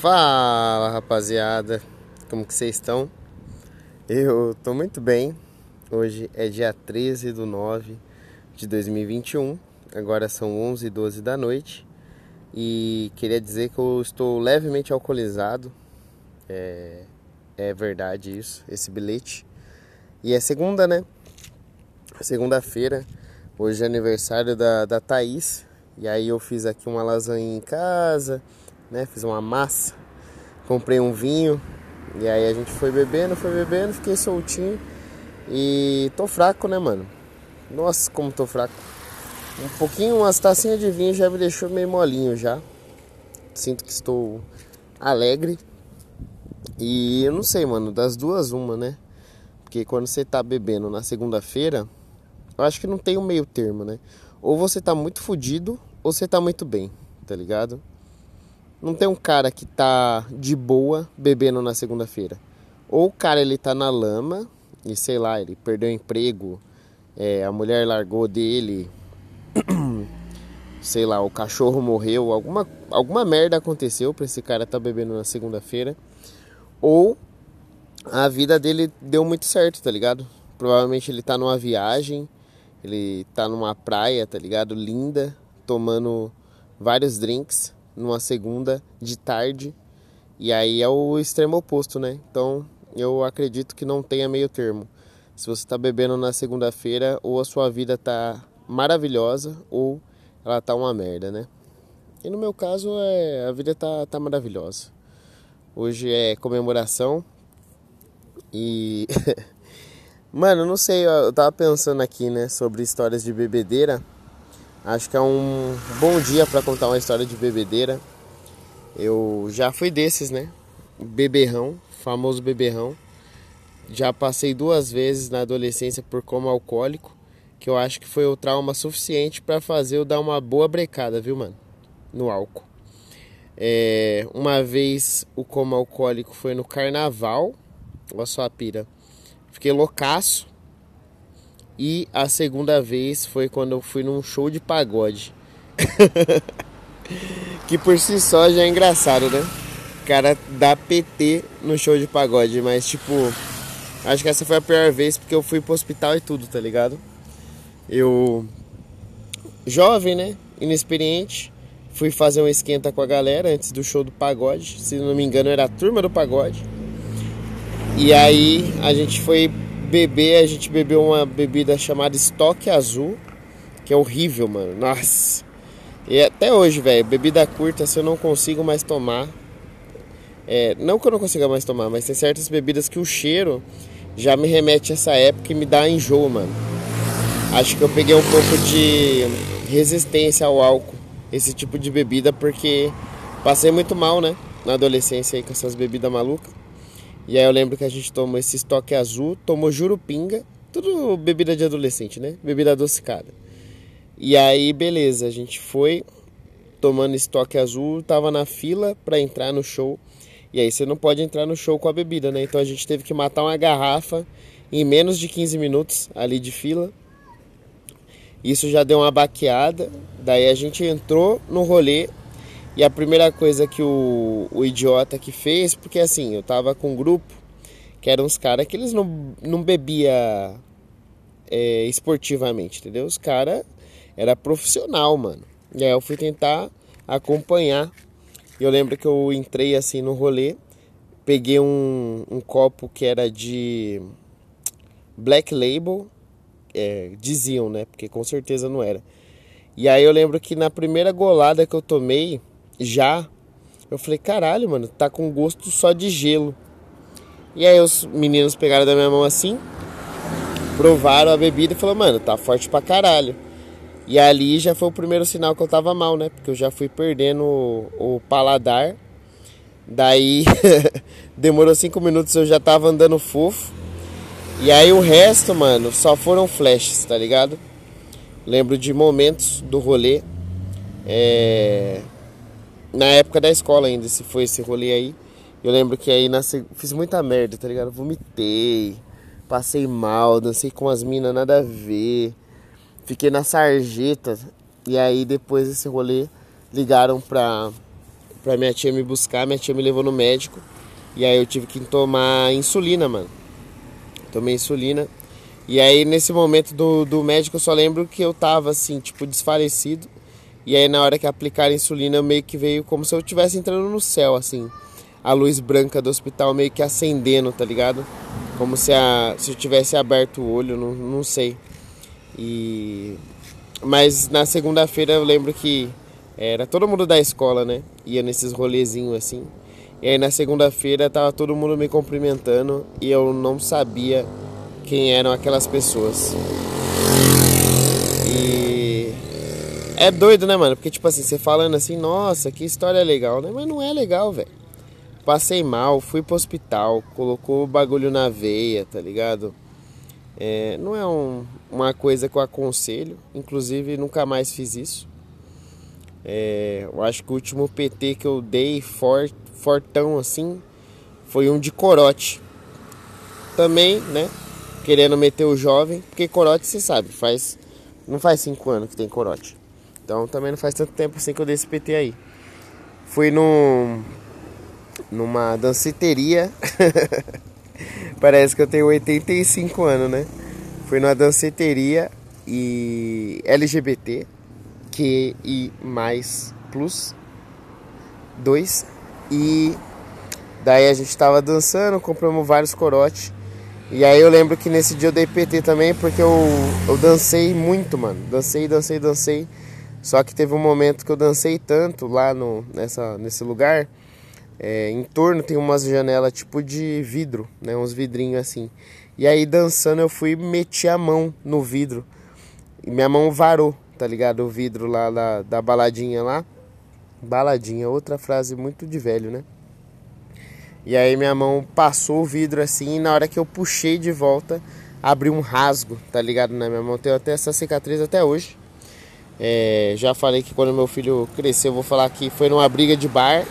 Fala rapaziada, como que vocês estão? Eu tô muito bem. Hoje é dia 13 do 9 de 2021. Agora são 11 e 12 da noite. E queria dizer que eu estou levemente alcoolizado. É, é verdade isso, esse bilhete. E é segunda, né? Segunda-feira. Hoje é aniversário da, da Thaís. E aí eu fiz aqui uma lasanha em casa né? Fiz uma massa, comprei um vinho e aí a gente foi bebendo, foi bebendo, fiquei soltinho e tô fraco, né, mano? Nossa, como tô fraco. Um pouquinho, umas tacinhas de vinho já me deixou meio molinho já. Sinto que estou alegre. E eu não sei, mano, das duas uma, né? Porque quando você tá bebendo na segunda-feira, eu acho que não tem um meio termo, né? Ou você tá muito fudido ou você tá muito bem, tá ligado? Não tem um cara que tá de boa bebendo na segunda-feira. Ou o cara ele tá na lama e sei lá, ele perdeu o emprego, é, a mulher largou dele, sei lá, o cachorro morreu, alguma, alguma merda aconteceu pra esse cara tá bebendo na segunda-feira. Ou a vida dele deu muito certo, tá ligado? Provavelmente ele tá numa viagem, ele tá numa praia, tá ligado? Linda, tomando vários drinks numa segunda de tarde. E aí é o extremo oposto, né? Então eu acredito que não tenha meio termo. Se você está bebendo na segunda-feira, ou a sua vida tá maravilhosa, ou ela tá uma merda, né? E no meu caso, é, a vida tá, tá maravilhosa. Hoje é comemoração e. Mano, não sei, eu tava pensando aqui, né, sobre histórias de bebedeira. Acho que é um bom dia para contar uma história de bebedeira. Eu já fui desses, né? Beberrão, famoso beberrão. Já passei duas vezes na adolescência por coma alcoólico, que eu acho que foi o trauma suficiente para fazer eu dar uma boa brecada, viu, mano? No álcool. É, uma vez o coma alcoólico foi no carnaval, olha só a pira. Fiquei loucaço, e a segunda vez foi quando eu fui num show de pagode. que por si só já é engraçado, né? O cara dá PT no show de pagode, mas tipo, acho que essa foi a pior vez porque eu fui pro hospital e tudo, tá ligado? Eu jovem, né? Inexperiente, fui fazer um esquenta com a galera antes do show do pagode, se não me engano era a turma do pagode. E aí a gente foi beber, a gente bebeu uma bebida chamada Estoque Azul, que é horrível, mano. Nossa. E até hoje, velho, bebida curta, se eu não consigo mais tomar. É, não que eu não consiga mais tomar, mas tem certas bebidas que o cheiro já me remete a essa época e me dá enjoo, mano. Acho que eu peguei um pouco de resistência ao álcool, esse tipo de bebida, porque passei muito mal, né? Na adolescência aí com essas bebidas malucas. E aí eu lembro que a gente tomou esse estoque azul, tomou jurupinga, tudo bebida de adolescente, né? Bebida adocicada. E aí, beleza, a gente foi tomando estoque azul, tava na fila para entrar no show. E aí você não pode entrar no show com a bebida, né? Então a gente teve que matar uma garrafa em menos de 15 minutos ali de fila. Isso já deu uma baqueada. Daí a gente entrou no rolê e a primeira coisa que o, o idiota que fez, porque assim, eu tava com um grupo que eram uns caras que eles não, não bebia é, esportivamente, entendeu? Os caras era profissional, mano. E aí eu fui tentar acompanhar. Eu lembro que eu entrei assim no rolê, peguei um, um copo que era de Black Label, é, diziam, né? Porque com certeza não era. E aí eu lembro que na primeira golada que eu tomei, já, eu falei, caralho, mano, tá com gosto só de gelo. E aí os meninos pegaram da minha mão assim, provaram a bebida e falaram, mano, tá forte pra caralho. E ali já foi o primeiro sinal que eu tava mal, né? Porque eu já fui perdendo o, o paladar. Daí demorou cinco minutos, eu já tava andando fofo. E aí o resto, mano, só foram flashes, tá ligado? Lembro de momentos do rolê. É na época da escola ainda, se foi esse rolê aí. Eu lembro que aí nasci, fiz muita merda, tá ligado? Vomitei, passei mal, dancei com as minas nada a ver. Fiquei na sarjeta. E aí depois desse rolê ligaram pra, pra minha tia me buscar, minha tia me levou no médico. E aí eu tive que tomar insulina, mano. Tomei insulina. E aí nesse momento do, do médico eu só lembro que eu tava assim, tipo, desfalecido. E aí na hora que aplicaram a insulina meio que veio como se eu estivesse entrando no céu, assim. A luz branca do hospital meio que acendendo, tá ligado? Como se, a, se eu tivesse aberto o olho, não, não sei. E mas na segunda-feira eu lembro que era todo mundo da escola, né? Ia nesses rolezinhos assim. E aí na segunda-feira tava todo mundo me cumprimentando e eu não sabia quem eram aquelas pessoas. E é doido, né, mano? Porque tipo assim, você falando assim, nossa, que história legal, né? Mas não é legal, velho. Passei mal, fui pro hospital, colocou o bagulho na veia, tá ligado? É, não é um, uma coisa que eu aconselho, inclusive nunca mais fiz isso. É, eu acho que o último PT que eu dei fort, fortão assim foi um de corote. Também, né? Querendo meter o jovem, porque corote você sabe, faz. Não faz cinco anos que tem corote. Então também não faz tanto tempo assim que eu dei esse PT aí. Fui num. numa danceteria. Parece que eu tenho 85 anos, né? Fui numa danceteria e LGBT, e mais plus 2 e daí a gente tava dançando, compramos vários corotes. E aí eu lembro que nesse dia eu dei PT também porque eu, eu dancei muito, mano. Dancei, dancei, dancei. Só que teve um momento que eu dancei tanto lá no, nessa, nesse lugar é, em torno tem umas janelas tipo de vidro, né? Uns vidrinhos assim. E aí dançando eu fui meti a mão no vidro. E minha mão varou, tá ligado? O vidro lá da, da baladinha lá. Baladinha, outra frase muito de velho, né? E aí minha mão passou o vidro assim e na hora que eu puxei de volta, abriu um rasgo, tá ligado? Na minha mão. Tenho até essa cicatriz até hoje. É, já falei que quando meu filho cresceu, eu vou falar que foi numa briga de bar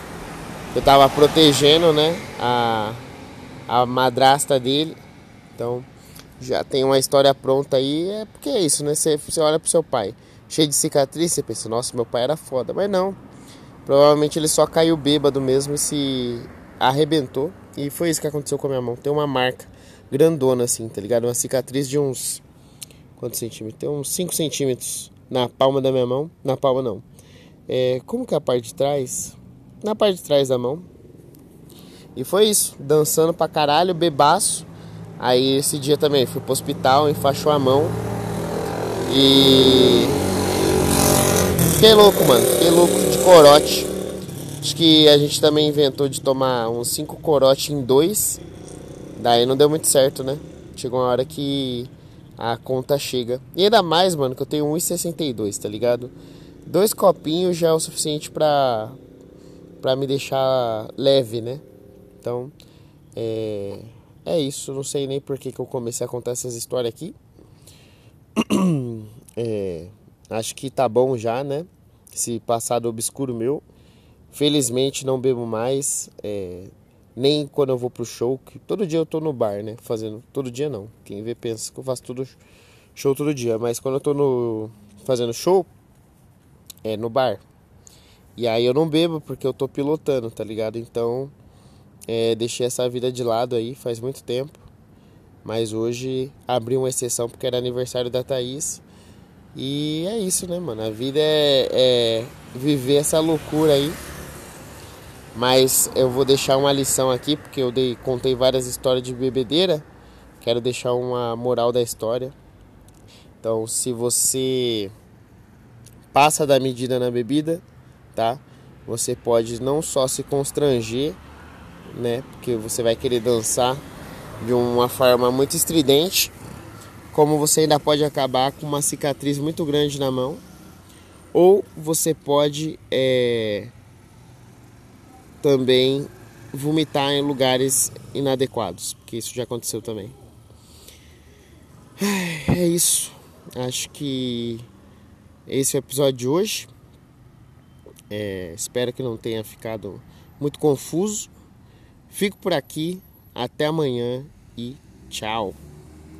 eu tava protegendo, né, a, a madrasta dele. Então, já tem uma história pronta aí, é porque é isso, né? Você, você olha pro seu pai, cheio de cicatriz, você pensa, nossa, meu pai era foda. Mas não. Provavelmente ele só caiu bêbado mesmo e se arrebentou. E foi isso que aconteceu com a minha mão. Tem uma marca grandona assim, tá ligado? Uma cicatriz de uns. Quantos centímetros? Tem uns 5 centímetros na palma da minha mão. Na palma não. É, como que é a parte de trás? na parte de trás da mão. E foi isso, dançando pra caralho, bebaço. Aí esse dia também fui pro hospital, enfaixou a mão. E. Fiquei louco, mano. Fiquei louco de corote. Acho que a gente também inventou de tomar uns 5 corote em dois. Daí não deu muito certo, né? Chegou uma hora que a conta chega. E ainda mais, mano, que eu tenho 1,62, tá ligado? Dois copinhos já é o suficiente pra, para me deixar leve, né? Então, é, é isso. Não sei nem por que, que eu comecei a contar essas histórias aqui. É, acho que tá bom já, né? Esse passado obscuro meu. Felizmente não bebo mais. É, nem quando eu vou pro show. Que todo dia eu tô no bar, né? Fazendo. Todo dia não. Quem vê pensa que eu faço tudo show todo dia. Mas quando eu tô no, fazendo show, é no bar. E aí eu não bebo porque eu tô pilotando, tá ligado? Então é, deixei essa vida de lado aí faz muito tempo. Mas hoje abri uma exceção porque era aniversário da Thaís. E é isso, né, mano? A vida é, é viver essa loucura aí. Mas eu vou deixar uma lição aqui, porque eu dei, contei várias histórias de bebedeira. Quero deixar uma moral da história. Então, se você passa da medida na bebida, tá? Você pode não só se constranger, né? Porque você vai querer dançar de uma forma muito estridente, como você ainda pode acabar com uma cicatriz muito grande na mão, ou você pode é, também vomitar em lugares inadequados, porque isso já aconteceu também. É isso. Acho que esse é o episódio de hoje. É, espero que não tenha ficado muito confuso. Fico por aqui. Até amanhã e tchau.